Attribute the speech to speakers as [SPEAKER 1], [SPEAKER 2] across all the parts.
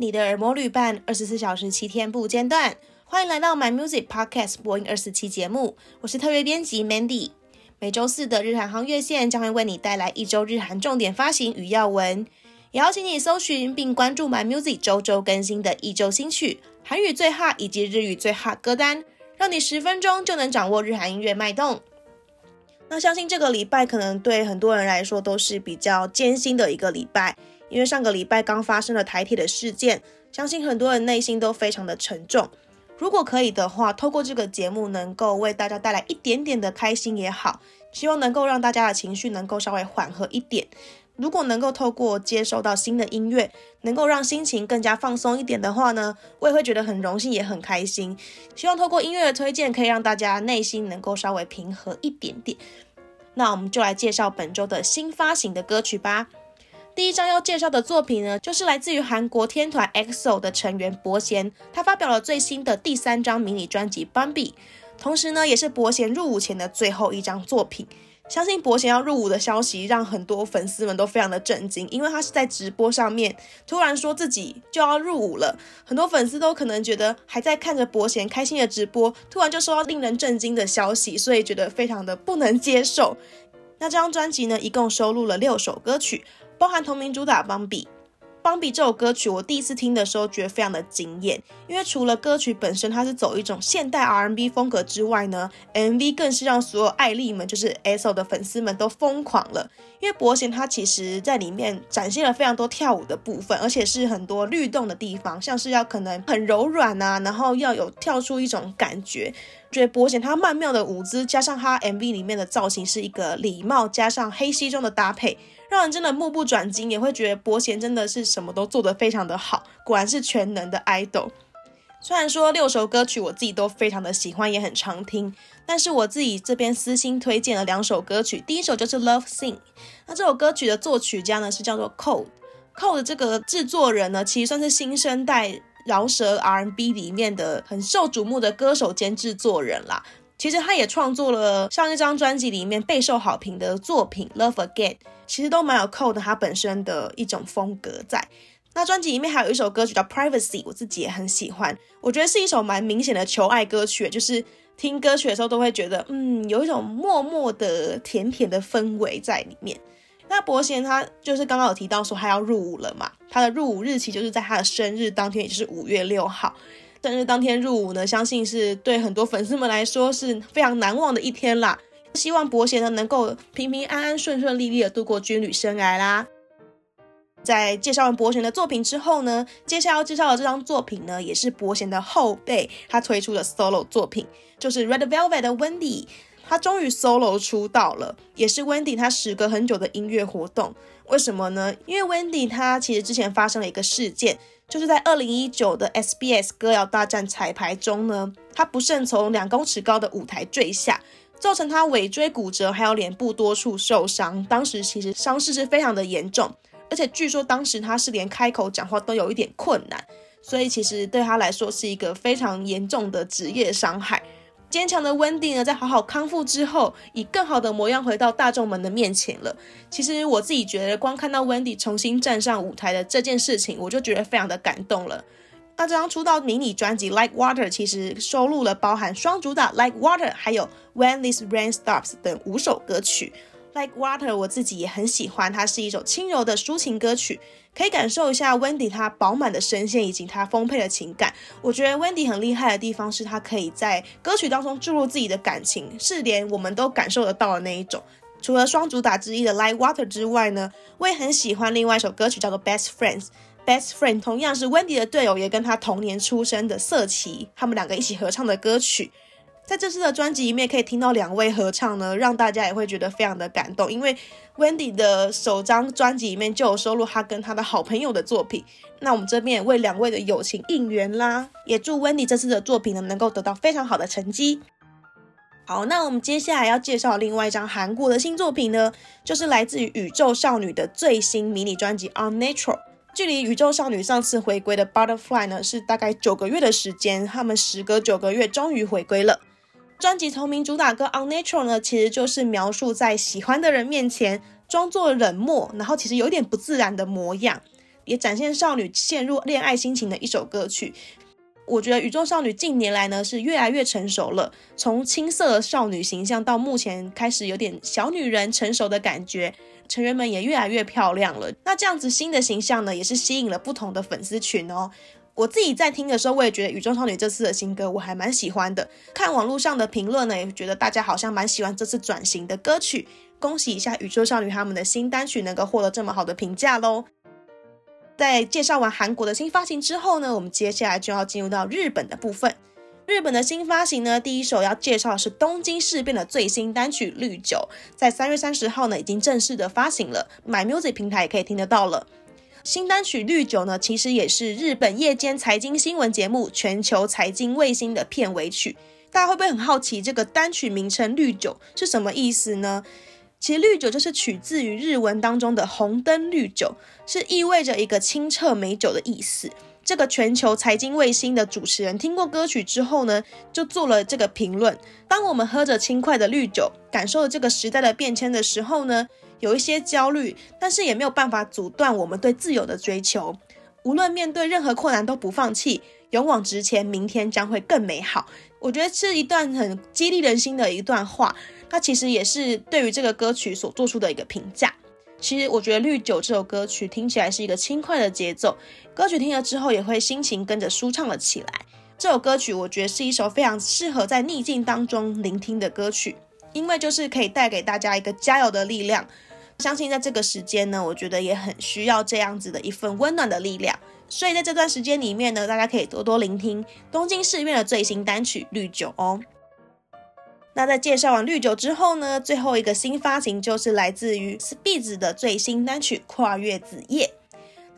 [SPEAKER 1] 你的耳膜旅伴，二十四小时七天不间断。欢迎来到 My Music Podcast 播音二十四期节目，我是特约编辑 Mandy。每周四的日韩行月线将会为你带来一周日韩重点发行与要闻，也邀请你搜寻并关注 My Music 周周更新的一周新曲、韩语最 hot 以及日语最 hot 歌单，让你十分钟就能掌握日韩音乐脉动。那相信这个礼拜可能对很多人来说都是比较艰辛的一个礼拜，因为上个礼拜刚发生了台铁的事件，相信很多人内心都非常的沉重。如果可以的话，透过这个节目能够为大家带来一点点的开心也好，希望能够让大家的情绪能够稍微缓和一点。如果能够透过接收到新的音乐，能够让心情更加放松一点的话呢，我也会觉得很荣幸，也很开心。希望透过音乐的推荐，可以让大家内心能够稍微平和一点点。那我们就来介绍本周的新发行的歌曲吧。第一张要介绍的作品呢，就是来自于韩国天团 EXO 的成员伯贤，他发表了最新的第三张迷你专辑《Bambi》，同时呢，也是伯贤入伍前的最后一张作品。相信伯贤要入伍的消息让很多粉丝们都非常的震惊，因为他是在直播上面突然说自己就要入伍了，很多粉丝都可能觉得还在看着伯贤开心的直播，突然就收到令人震惊的消息，所以觉得非常的不能接受。那这张专辑呢，一共收录了六首歌曲，包含同名主打《邦比》，邦比》。《》这首歌曲，我第一次听的时候觉得非常的惊艳，因为除了歌曲本身它是走一种现代 R&B 风格之外呢，MV 更是让所有爱丽们，就是 EXO 的粉丝们都疯狂了。因为伯贤他其实在里面展现了非常多跳舞的部分，而且是很多律动的地方，像是要可能很柔软啊，然后要有跳出一种感觉。觉得伯贤他曼妙的舞姿，加上他 MV 里面的造型是一个礼帽加上黑西装的搭配。让人真的目不转睛，也会觉得伯贤真的是什么都做得非常的好，果然是全能的 idol。虽然说六首歌曲我自己都非常的喜欢，也很常听，但是我自己这边私心推荐了两首歌曲，第一首就是《Love Sing》。那这首歌曲的作曲家呢是叫做 Cole，Cole 这个制作人呢其实算是新生代饶舌 R&B 里面的很受瞩目的歌手兼制作人啦。其实他也创作了上一张专辑里面备受好评的作品《Love Again》。其实都蛮有 Cole 他本身的一种风格在。那专辑里面还有一首歌曲叫《Privacy》，我自己也很喜欢。我觉得是一首蛮明显的求爱歌曲，就是听歌曲的时候都会觉得，嗯，有一种默默的甜甜的氛围在里面。那伯贤他就是刚刚有提到说他要入伍了嘛，他的入伍日期就是在他的生日当天，也就是五月六号。生日当天入伍呢，相信是对很多粉丝们来说是非常难忘的一天啦。希望伯贤呢能够平平安安、顺顺利利的度过军旅生涯啦。在介绍完伯贤的作品之后呢，接下来要介绍的这张作品呢，也是伯贤的后辈他推出的 solo 作品，就是 Red Velvet 的 Wendy。他终于 solo 出道了，也是 Wendy 他时隔很久的音乐活动。为什么呢？因为 Wendy 他其实之前发生了一个事件，就是在二零一九的 SBS 歌谣大战彩排中呢，他不慎从两公尺高的舞台坠下。造成他尾椎骨折，还有脸部多处受伤。当时其实伤势是非常的严重，而且据说当时他是连开口讲话都有一点困难，所以其实对他来说是一个非常严重的职业伤害。坚强的 Wendy 呢，在好好康复之后，以更好的模样回到大众们的面前了。其实我自己觉得，光看到 Wendy 重新站上舞台的这件事情，我就觉得非常的感动了。那这张出道迷你专辑《Like Water》其实收录了包含双主打《Like Water》还有《When This Rain Stops》等五首歌曲。《Like Water》我自己也很喜欢，它是一首轻柔的抒情歌曲，可以感受一下 Wendy 她饱满的声线以及她丰沛的情感。我觉得 Wendy 很厉害的地方是，她可以在歌曲当中注入自己的感情，是连我们都感受得到的那一种。除了双主打之一的《Like Water》之外呢，我也很喜欢另外一首歌曲，叫做《Best Friends》。Best Friend 同样是 Wendy 的队友，也跟她同年出生的瑟琪，他们两个一起合唱的歌曲，在这次的专辑里面可以听到两位合唱呢，让大家也会觉得非常的感动。因为 Wendy 的首张专辑里面就有收录他跟他的好朋友的作品，那我们这边也为两位的友情应援啦，也祝 Wendy 这次的作品呢能够得到非常好的成绩。好，那我们接下来要介绍另外一张韩国的新作品呢，就是来自于宇宙少女的最新迷你专辑《Unnatural》。距离宇宙少女上次回归的 Butterfly 呢，是大概九个月的时间，他们时隔九个月终于回归了。专辑同名主打歌 Unnatural 呢，其实就是描述在喜欢的人面前装作冷漠，然后其实有点不自然的模样。也展现少女陷入恋爱心情的一首歌曲。我觉得宇宙少女近年来呢是越来越成熟了，从青涩少女形象到目前开始有点小女人成熟的感觉，成员们也越来越漂亮了。那这样子新的形象呢，也是吸引了不同的粉丝群哦。我自己在听的时候，我也觉得宇宙少女这次的新歌我还蛮喜欢的。看网络上的评论呢，也觉得大家好像蛮喜欢这次转型的歌曲。恭喜一下宇宙少女他们的新单曲能够获得这么好的评价喽！在介绍完韩国的新发行之后呢，我们接下来就要进入到日本的部分。日本的新发行呢，第一首要介绍的是东京事变的最新单曲《绿酒》，在三月三十号呢已经正式的发行了买 Music 平台也可以听得到了。新单曲《绿酒》呢，其实也是日本夜间财经新闻节目《全球财经卫星》的片尾曲。大家会不会很好奇这个单曲名称“绿酒”是什么意思呢？其实绿酒就是取自于日文当中的红灯绿酒，是意味着一个清澈美酒的意思。这个全球财经卫星的主持人听过歌曲之后呢，就做了这个评论：当我们喝着轻快的绿酒，感受了这个时代的变迁的时候呢，有一些焦虑，但是也没有办法阻断我们对自由的追求。无论面对任何困难都不放弃，勇往直前，明天将会更美好。我觉得是一段很激励人心的一段话。它其实也是对于这个歌曲所做出的一个评价。其实我觉得《绿酒》这首歌曲听起来是一个轻快的节奏，歌曲听了之后也会心情跟着舒畅了起来。这首歌曲我觉得是一首非常适合在逆境当中聆听的歌曲，因为就是可以带给大家一个加油的力量。相信在这个时间呢，我觉得也很需要这样子的一份温暖的力量。所以在这段时间里面呢，大家可以多多聆听东京事变的最新单曲《绿酒》哦。那在介绍完绿酒之后呢，最后一个新发行就是来自于 Speeds 的最新单曲《跨越子夜》。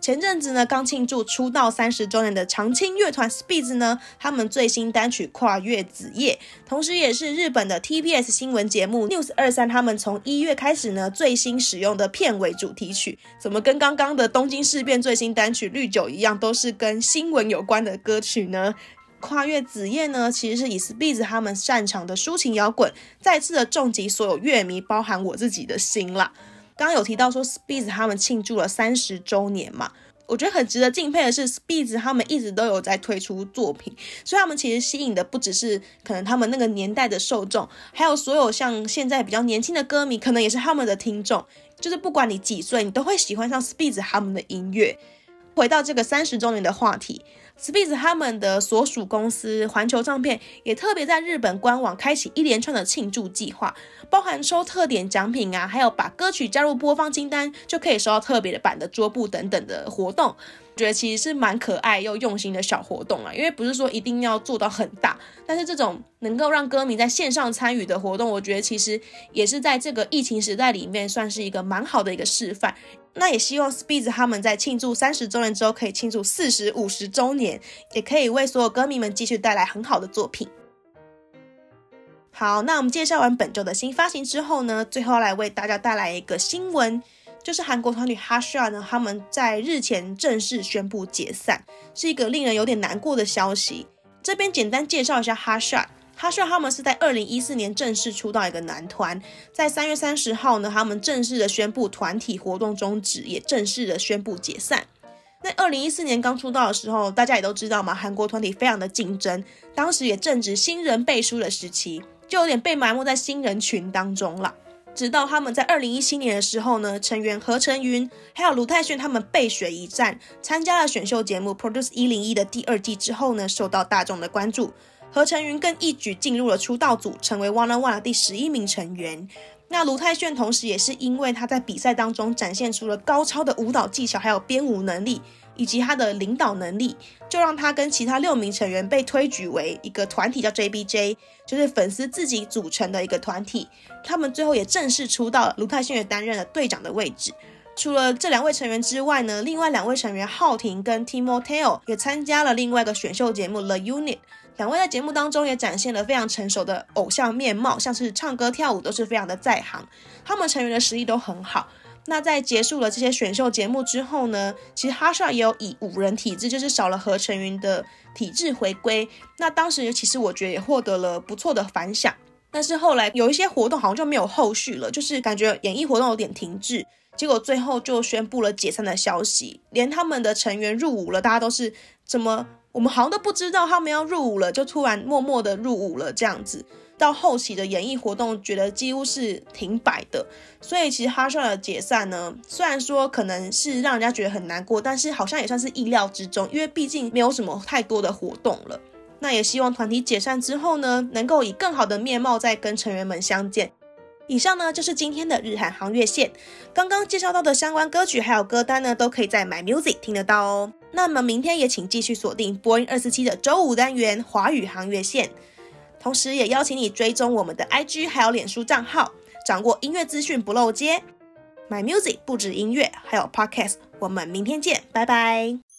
[SPEAKER 1] 前阵子呢，刚庆祝出道三十周年的长青乐团 Spitz 呢，他们最新单曲《跨越子夜》，同时也是日本的 TBS 新闻节目 News 二三他们从一月开始呢，最新使用的片尾主题曲，怎么跟刚刚的东京事变最新单曲《绿酒》一样，都是跟新闻有关的歌曲呢？跨越子夜呢，其实是以 Spitz 他们擅长的抒情摇滚，再次的重击所有乐迷，包含我自己的心啦。刚有提到说，Speeds 他们庆祝了三十周年嘛，我觉得很值得敬佩的是，Speeds 他们一直都有在推出作品，所以他们其实吸引的不只是可能他们那个年代的受众，还有所有像现在比较年轻的歌迷，可能也是他们的听众。就是不管你几岁，你都会喜欢上 Speeds 他们的音乐。回到这个三十周年的话题。Spitz 他们的所属公司环球唱片也特别在日本官网开启一连串的庆祝计划，包含收特典奖品啊，还有把歌曲加入播放清单就可以收到特别的版的桌布等等的活动。觉得其实是蛮可爱又用心的小活动啊，因为不是说一定要做到很大，但是这种能够让歌迷在线上参与的活动，我觉得其实也是在这个疫情时代里面算是一个蛮好的一个示范。那也希望 Spitz 他们在庆祝三十周年之后，可以庆祝四十五十周年，也可以为所有歌迷们继续带来很好的作品。好，那我们介绍完本周的新发行之后呢，最后来为大家带来一个新闻，就是韩国团体 Hasha 呢，他们在日前正式宣布解散，是一个令人有点难过的消息。这边简单介绍一下 HotShot。他说他们是在二零一四年正式出道一个男团，在三月三十号呢，他们正式的宣布团体活动终止，也正式的宣布解散。在二零一四年刚出道的时候，大家也都知道嘛，韩国团体非常的竞争，当时也正值新人背书的时期，就有点被埋没在新人群当中了。直到他们在二零一七年的时候呢，成员何成云还有卢泰铉他们背水一战，参加了选秀节目 Produce 一零一的第二季之后呢，受到大众的关注。何成云更一举进入了出道组，成为 Wanna One 的第十一名成员。那卢泰鉉同时也是因为他在比赛当中展现出了高超的舞蹈技巧，还有编舞能力，以及他的领导能力，就让他跟其他六名成员被推举为一个团体，叫 JBJ，就是粉丝自己组成的一个团体。他们最后也正式出道，卢泰鉉也担任了队长的位置。除了这两位成员之外呢，另外两位成员浩廷跟 Timoteo 也参加了另外一个选秀节目 The Unit。两位在节目当中也展现了非常成熟的偶像面貌，像是唱歌跳舞都是非常的在行，他们成员的实力都很好。那在结束了这些选秀节目之后呢，其实 HotShot 也有以五人体制，就是少了何成云的体制回归。那当时其实我觉得也获得了不错的反响。但是后来有一些活动好像就没有后续了，就是感觉演艺活动有点停滞，结果最后就宣布了解散的消息，连他们的成员入伍了，大家都是怎么，我们好像都不知道他们要入伍了，就突然默默的入伍了这样子。到后期的演艺活动，觉得几乎是停摆的，所以其实哈烧的解散呢，虽然说可能是让人家觉得很难过，但是好像也算是意料之中，因为毕竟没有什么太多的活动了。那也希望团体解散之后呢，能够以更好的面貌再跟成员们相见。以上呢就是今天的日韩航乐线，刚刚介绍到的相关歌曲还有歌单呢，都可以在 My Music 听得到哦。那么明天也请继续锁定播音二四七的周五单元华语航乐线。同时，也邀请你追踪我们的 IG 还有脸书账号，掌握音乐资讯不漏接。My Music 不止音乐，还有 Podcast。我们明天见，拜拜。